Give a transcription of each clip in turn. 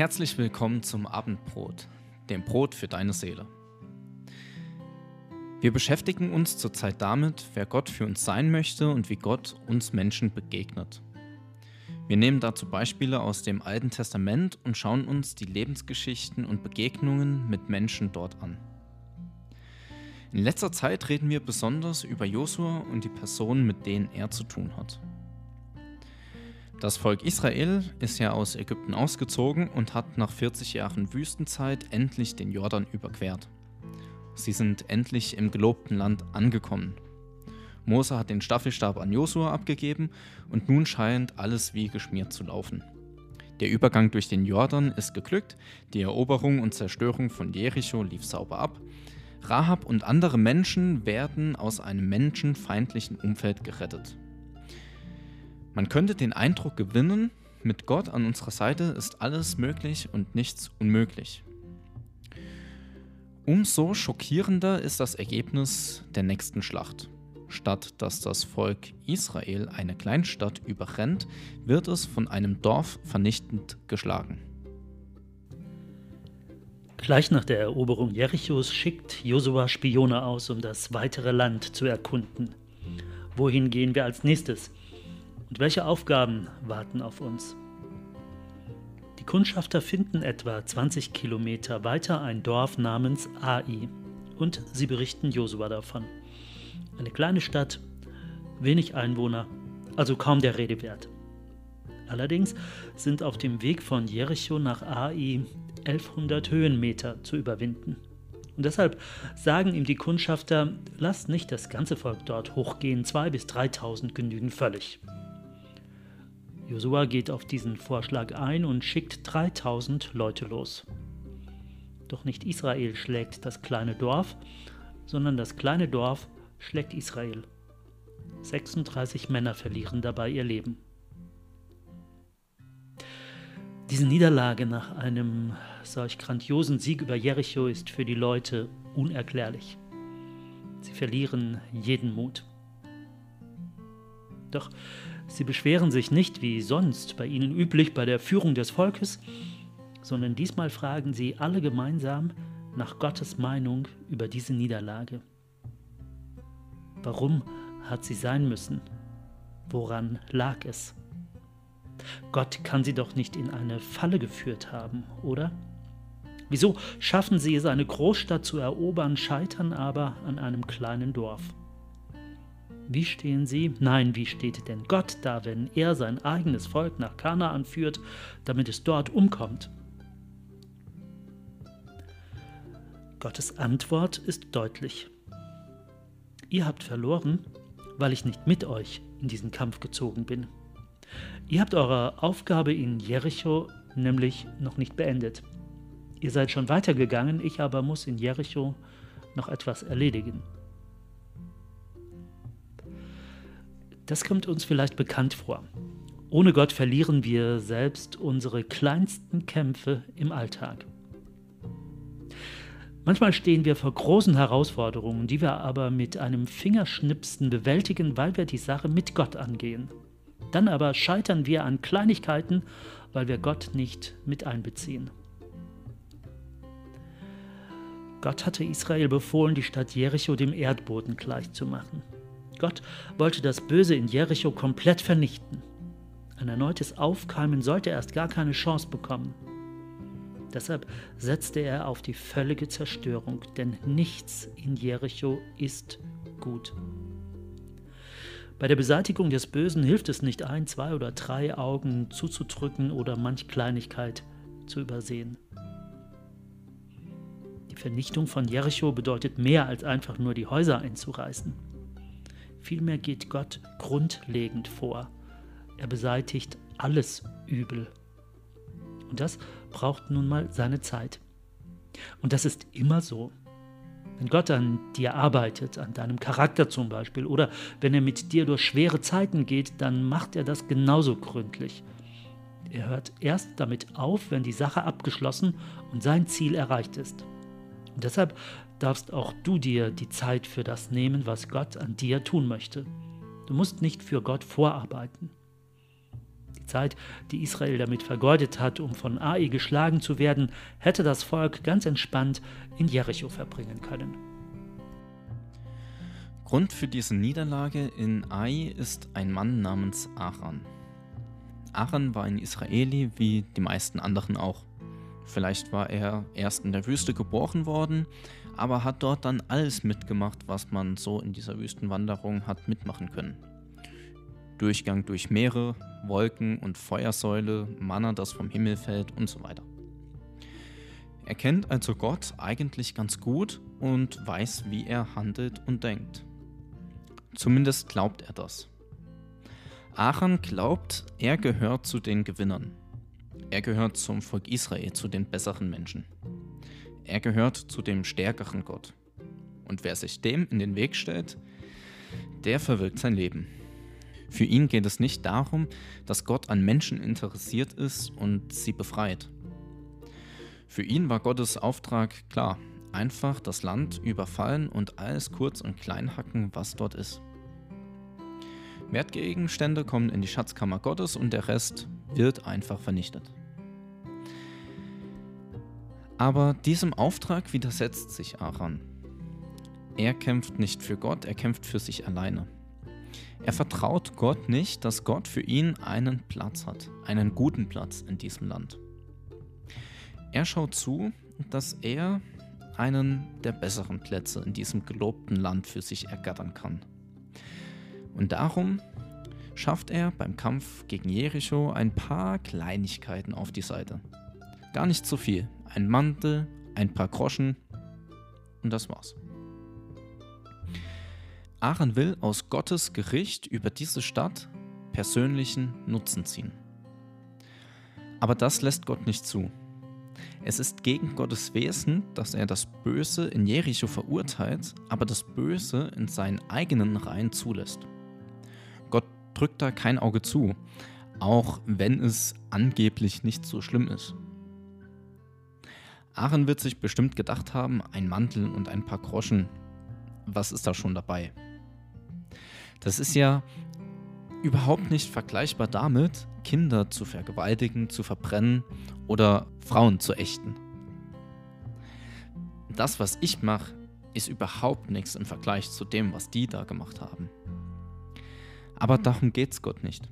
Herzlich willkommen zum Abendbrot, dem Brot für deine Seele. Wir beschäftigen uns zurzeit damit, wer Gott für uns sein möchte und wie Gott uns Menschen begegnet. Wir nehmen dazu Beispiele aus dem Alten Testament und schauen uns die Lebensgeschichten und Begegnungen mit Menschen dort an. In letzter Zeit reden wir besonders über Josua und die Personen, mit denen er zu tun hat. Das Volk Israel ist ja aus Ägypten ausgezogen und hat nach 40 Jahren Wüstenzeit endlich den Jordan überquert. Sie sind endlich im gelobten Land angekommen. Mose hat den Staffelstab an Josua abgegeben und nun scheint alles wie geschmiert zu laufen. Der Übergang durch den Jordan ist geglückt, die Eroberung und Zerstörung von Jericho lief sauber ab Rahab und andere Menschen werden aus einem menschenfeindlichen Umfeld gerettet. Man könnte den Eindruck gewinnen, mit Gott an unserer Seite ist alles möglich und nichts unmöglich. Umso schockierender ist das Ergebnis der nächsten Schlacht. Statt dass das Volk Israel eine Kleinstadt überrennt, wird es von einem Dorf vernichtend geschlagen. Gleich nach der Eroberung Jerichos schickt Josua Spione aus, um das weitere Land zu erkunden. Wohin gehen wir als nächstes? Und welche Aufgaben warten auf uns? Die Kundschafter finden etwa 20 Kilometer weiter ein Dorf namens Ai und sie berichten Josua davon. Eine kleine Stadt, wenig Einwohner, also kaum der Rede wert. Allerdings sind auf dem Weg von Jericho nach Ai 1100 Höhenmeter zu überwinden. Und deshalb sagen ihm die Kundschafter, lasst nicht das ganze Volk dort hochgehen, 2.000 bis 3.000 genügen völlig. Josua geht auf diesen Vorschlag ein und schickt 3000 Leute los. Doch nicht Israel schlägt das kleine Dorf, sondern das kleine Dorf schlägt Israel. 36 Männer verlieren dabei ihr Leben. Diese Niederlage nach einem solch grandiosen Sieg über Jericho ist für die Leute unerklärlich. Sie verlieren jeden Mut. Doch sie beschweren sich nicht wie sonst bei ihnen üblich bei der Führung des Volkes, sondern diesmal fragen sie alle gemeinsam nach Gottes Meinung über diese Niederlage. Warum hat sie sein müssen? Woran lag es? Gott kann sie doch nicht in eine Falle geführt haben, oder? Wieso schaffen sie es, eine Großstadt zu erobern, scheitern aber an einem kleinen Dorf? Wie stehen sie? Nein, wie steht denn Gott da, wenn er sein eigenes Volk nach Kanaan führt, damit es dort umkommt? Gottes Antwort ist deutlich. Ihr habt verloren, weil ich nicht mit euch in diesen Kampf gezogen bin. Ihr habt eure Aufgabe in Jericho nämlich noch nicht beendet. Ihr seid schon weitergegangen, ich aber muss in Jericho noch etwas erledigen. Das kommt uns vielleicht bekannt vor. Ohne Gott verlieren wir selbst unsere kleinsten Kämpfe im Alltag. Manchmal stehen wir vor großen Herausforderungen, die wir aber mit einem Fingerschnipsen bewältigen, weil wir die Sache mit Gott angehen. Dann aber scheitern wir an Kleinigkeiten, weil wir Gott nicht mit einbeziehen. Gott hatte Israel befohlen, die Stadt Jericho dem Erdboden gleichzumachen. Gott wollte das Böse in Jericho komplett vernichten. Ein erneutes Aufkeimen sollte erst gar keine Chance bekommen. Deshalb setzte er auf die völlige Zerstörung, denn nichts in Jericho ist gut. Bei der Beseitigung des Bösen hilft es nicht ein, zwei oder drei Augen zuzudrücken oder manch Kleinigkeit zu übersehen. Die Vernichtung von Jericho bedeutet mehr als einfach nur die Häuser einzureißen. Vielmehr geht Gott grundlegend vor. Er beseitigt alles Übel. Und das braucht nun mal seine Zeit. Und das ist immer so. Wenn Gott an dir arbeitet, an deinem Charakter zum Beispiel, oder wenn er mit dir durch schwere Zeiten geht, dann macht er das genauso gründlich. Er hört erst damit auf, wenn die Sache abgeschlossen und sein Ziel erreicht ist. Und deshalb darfst auch du dir die Zeit für das nehmen, was Gott an dir tun möchte. Du musst nicht für Gott vorarbeiten. Die Zeit, die Israel damit vergeudet hat, um von Ai geschlagen zu werden, hätte das Volk ganz entspannt in Jericho verbringen können. Grund für diese Niederlage in Ai ist ein Mann namens Aran. Aran war ein Israeli wie die meisten anderen auch. Vielleicht war er erst in der Wüste geboren worden, aber hat dort dann alles mitgemacht, was man so in dieser Wüstenwanderung hat mitmachen können. Durchgang durch Meere, Wolken und Feuersäule, Manna, das vom Himmel fällt und so weiter. Er kennt also Gott eigentlich ganz gut und weiß, wie er handelt und denkt. Zumindest glaubt er das. Aaron glaubt, er gehört zu den Gewinnern. Er gehört zum Volk Israel, zu den besseren Menschen. Er gehört zu dem stärkeren Gott. Und wer sich dem in den Weg stellt, der verwirkt sein Leben. Für ihn geht es nicht darum, dass Gott an Menschen interessiert ist und sie befreit. Für ihn war Gottes Auftrag klar, einfach das Land überfallen und alles kurz und klein hacken, was dort ist. Wertgegenstände kommen in die Schatzkammer Gottes und der Rest wird einfach vernichtet. Aber diesem Auftrag widersetzt sich Aaron. Er kämpft nicht für Gott, er kämpft für sich alleine. Er vertraut Gott nicht, dass Gott für ihn einen Platz hat, einen guten Platz in diesem Land. Er schaut zu, dass er einen der besseren Plätze in diesem gelobten Land für sich ergattern kann. Und darum schafft er beim Kampf gegen Jericho ein paar Kleinigkeiten auf die Seite. Gar nicht so viel. Ein Mantel, ein paar Groschen und das war's. Aaron will aus Gottes Gericht über diese Stadt persönlichen Nutzen ziehen. Aber das lässt Gott nicht zu. Es ist gegen Gottes Wesen, dass er das Böse in Jericho verurteilt, aber das Böse in seinen eigenen Reihen zulässt. Gott drückt da kein Auge zu, auch wenn es angeblich nicht so schlimm ist. Aaron wird sich bestimmt gedacht haben, ein Mantel und ein paar Groschen, was ist da schon dabei? Das ist ja überhaupt nicht vergleichbar damit, Kinder zu vergewaltigen, zu verbrennen oder Frauen zu ächten. Das, was ich mache, ist überhaupt nichts im Vergleich zu dem, was die da gemacht haben. Aber darum geht's Gott nicht.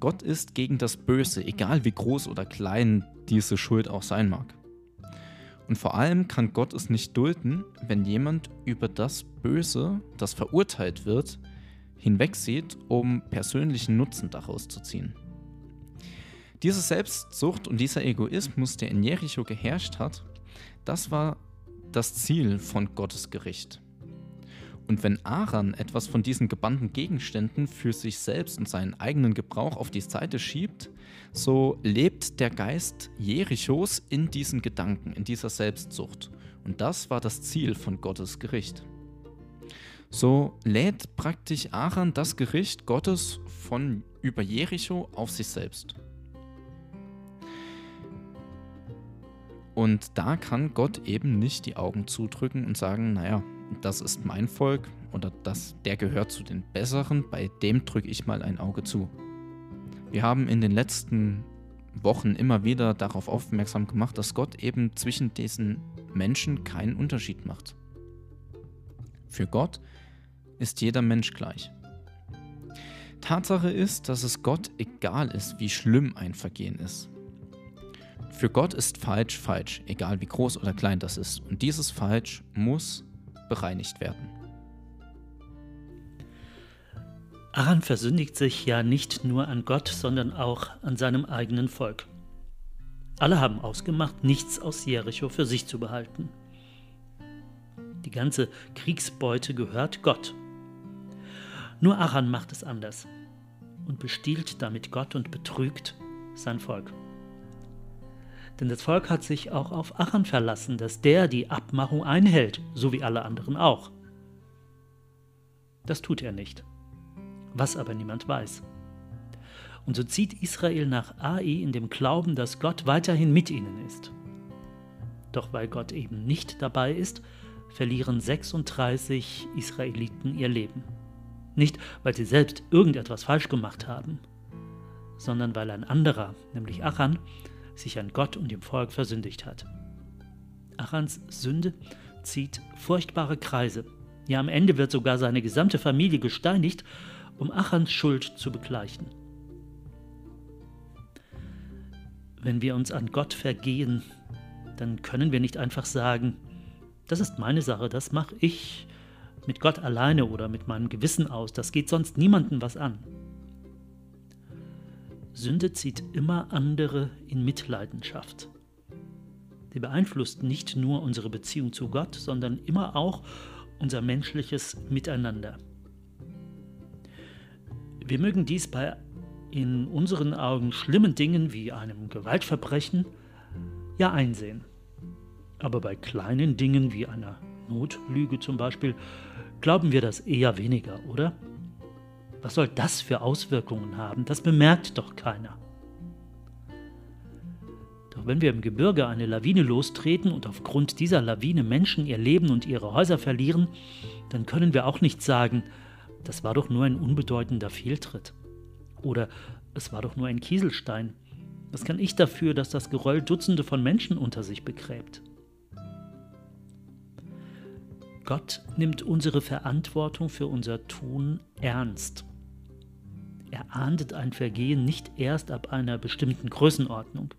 Gott ist gegen das Böse, egal wie groß oder klein diese Schuld auch sein mag. Und vor allem kann Gott es nicht dulden, wenn jemand über das Böse, das verurteilt wird, hinwegsieht, um persönlichen Nutzen daraus zu ziehen. Diese Selbstsucht und dieser Egoismus, der in Jericho geherrscht hat, das war das Ziel von Gottes Gericht. Und wenn Aran etwas von diesen gebannten Gegenständen für sich selbst und seinen eigenen Gebrauch auf die Seite schiebt, so lebt der Geist Jerichos in diesen Gedanken, in dieser Selbstsucht. Und das war das Ziel von Gottes Gericht. So lädt praktisch Aran das Gericht Gottes von über Jericho auf sich selbst. Und da kann Gott eben nicht die Augen zudrücken und sagen, naja, das ist mein Volk oder das, der gehört zu den Besseren, bei dem drücke ich mal ein Auge zu. Wir haben in den letzten Wochen immer wieder darauf aufmerksam gemacht, dass Gott eben zwischen diesen Menschen keinen Unterschied macht. Für Gott ist jeder Mensch gleich. Tatsache ist, dass es Gott egal ist, wie schlimm ein Vergehen ist. Für Gott ist falsch falsch, egal wie groß oder klein das ist. Und dieses Falsch muss bereinigt werden. Aaron versündigt sich ja nicht nur an Gott, sondern auch an seinem eigenen Volk. Alle haben ausgemacht, nichts aus Jericho für sich zu behalten. Die ganze Kriegsbeute gehört Gott. Nur Aaron macht es anders und bestiehlt damit Gott und betrügt sein Volk. Denn das Volk hat sich auch auf Aaron verlassen, dass der die Abmachung einhält, so wie alle anderen auch. Das tut er nicht, was aber niemand weiß. Und so zieht Israel nach Ai in dem Glauben, dass Gott weiterhin mit ihnen ist. Doch weil Gott eben nicht dabei ist, verlieren 36 Israeliten ihr Leben. Nicht, weil sie selbst irgendetwas falsch gemacht haben, sondern weil ein anderer, nämlich Achan, sich an Gott und dem Volk versündigt hat. Achans Sünde zieht furchtbare Kreise. Ja, am Ende wird sogar seine gesamte Familie gesteinigt, um Achans Schuld zu begleichen. Wenn wir uns an Gott vergehen, dann können wir nicht einfach sagen, das ist meine Sache, das mache ich mit Gott alleine oder mit meinem Gewissen aus, das geht sonst niemandem was an. Sünde zieht immer andere in Mitleidenschaft. Sie beeinflusst nicht nur unsere Beziehung zu Gott, sondern immer auch unser menschliches Miteinander. Wir mögen dies bei in unseren Augen schlimmen Dingen wie einem Gewaltverbrechen ja einsehen. Aber bei kleinen Dingen wie einer Notlüge zum Beispiel glauben wir das eher weniger, oder? Was soll das für Auswirkungen haben? Das bemerkt doch keiner. Doch wenn wir im Gebirge eine Lawine lostreten und aufgrund dieser Lawine Menschen ihr Leben und ihre Häuser verlieren, dann können wir auch nicht sagen, das war doch nur ein unbedeutender Fehltritt. Oder es war doch nur ein Kieselstein. Was kann ich dafür, dass das Geröll Dutzende von Menschen unter sich begräbt? Gott nimmt unsere Verantwortung für unser Tun ernst. Er ahndet ein Vergehen nicht erst ab einer bestimmten Größenordnung.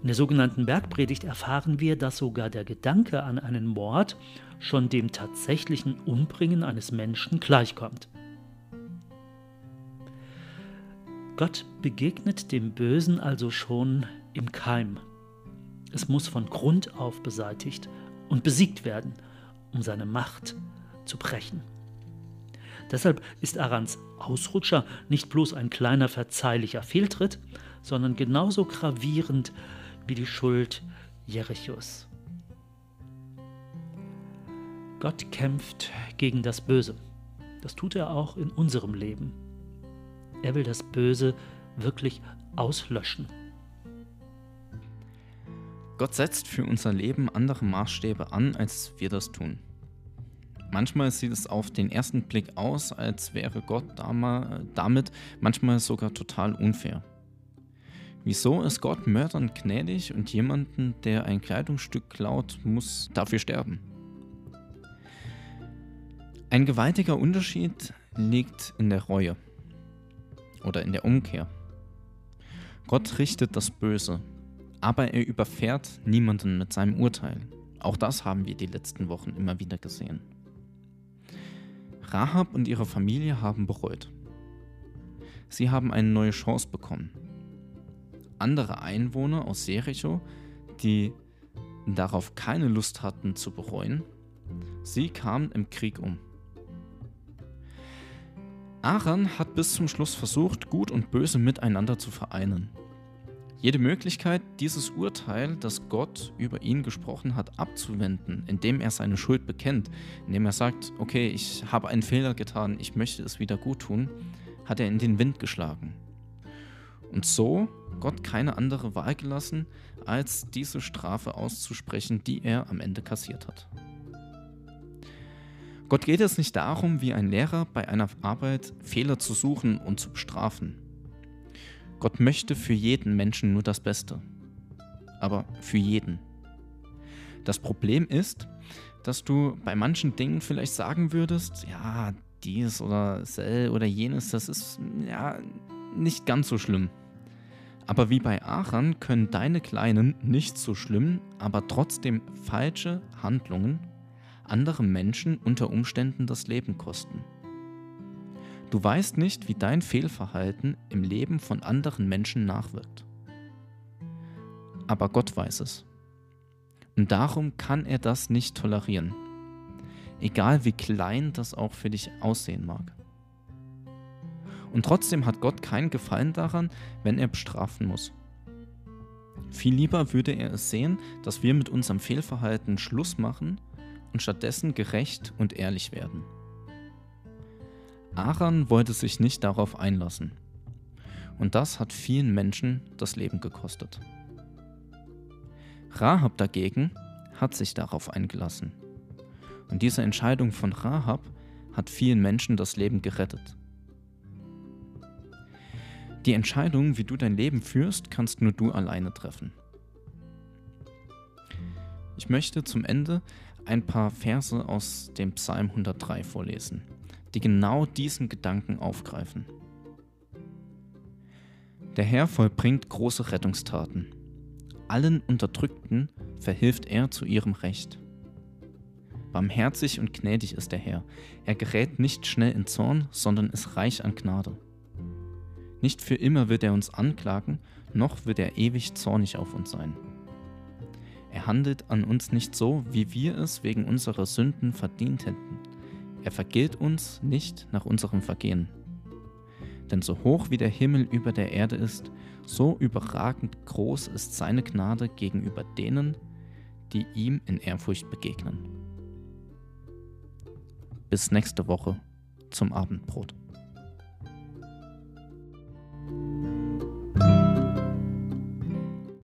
In der sogenannten Bergpredigt erfahren wir, dass sogar der Gedanke an einen Mord schon dem tatsächlichen Umbringen eines Menschen gleichkommt. Gott begegnet dem Bösen also schon im Keim. Es muss von Grund auf beseitigt und besiegt werden, um seine Macht zu brechen. Deshalb ist Arans Ausrutscher nicht bloß ein kleiner verzeihlicher Fehltritt, sondern genauso gravierend wie die Schuld Jerichos. Gott kämpft gegen das Böse. Das tut er auch in unserem Leben. Er will das Böse wirklich auslöschen. Gott setzt für unser Leben andere Maßstäbe an, als wir das tun. Manchmal sieht es auf den ersten Blick aus, als wäre Gott damit manchmal sogar total unfair. Wieso ist Gott Mördern gnädig und jemanden, der ein Kleidungsstück klaut, muss dafür sterben? Ein gewaltiger Unterschied liegt in der Reue oder in der Umkehr. Gott richtet das Böse, aber er überfährt niemanden mit seinem Urteil. Auch das haben wir die letzten Wochen immer wieder gesehen. Rahab und ihre Familie haben bereut. Sie haben eine neue Chance bekommen. Andere Einwohner aus Jericho, die darauf keine Lust hatten zu bereuen, sie kamen im Krieg um. Aaron hat bis zum Schluss versucht, Gut und Böse miteinander zu vereinen. Jede Möglichkeit, dieses Urteil, das Gott über ihn gesprochen hat, abzuwenden, indem er seine Schuld bekennt, indem er sagt, okay, ich habe einen Fehler getan, ich möchte es wieder gut tun, hat er in den Wind geschlagen. Und so Gott keine andere Wahl gelassen, als diese Strafe auszusprechen, die er am Ende kassiert hat. Gott geht es nicht darum, wie ein Lehrer bei einer Arbeit Fehler zu suchen und zu bestrafen. Gott möchte für jeden Menschen nur das Beste. Aber für jeden. Das Problem ist, dass du bei manchen Dingen vielleicht sagen würdest, ja, dies oder sel oder jenes, das ist ja nicht ganz so schlimm. Aber wie bei Aaron können deine kleinen, nicht so schlimm, aber trotzdem falsche Handlungen anderen Menschen unter Umständen das Leben kosten. Du weißt nicht, wie dein Fehlverhalten im Leben von anderen Menschen nachwirkt. Aber Gott weiß es. Und darum kann er das nicht tolerieren. Egal wie klein das auch für dich aussehen mag. Und trotzdem hat Gott keinen Gefallen daran, wenn er bestrafen muss. Viel lieber würde er es sehen, dass wir mit unserem Fehlverhalten Schluss machen und stattdessen gerecht und ehrlich werden. Aran wollte sich nicht darauf einlassen. Und das hat vielen Menschen das Leben gekostet. Rahab dagegen hat sich darauf eingelassen. Und diese Entscheidung von Rahab hat vielen Menschen das Leben gerettet. Die Entscheidung, wie du dein Leben führst, kannst nur du alleine treffen. Ich möchte zum Ende ein paar Verse aus dem Psalm 103 vorlesen, die genau diesen Gedanken aufgreifen. Der Herr vollbringt große Rettungstaten. Allen Unterdrückten verhilft er zu ihrem Recht. Barmherzig und gnädig ist der Herr. Er gerät nicht schnell in Zorn, sondern ist reich an Gnade. Nicht für immer wird er uns anklagen, noch wird er ewig zornig auf uns sein. Er handelt an uns nicht so, wie wir es wegen unserer Sünden verdient hätten. Er vergilt uns nicht nach unserem Vergehen. Denn so hoch wie der Himmel über der Erde ist, so überragend groß ist seine Gnade gegenüber denen, die ihm in Ehrfurcht begegnen. Bis nächste Woche zum Abendbrot.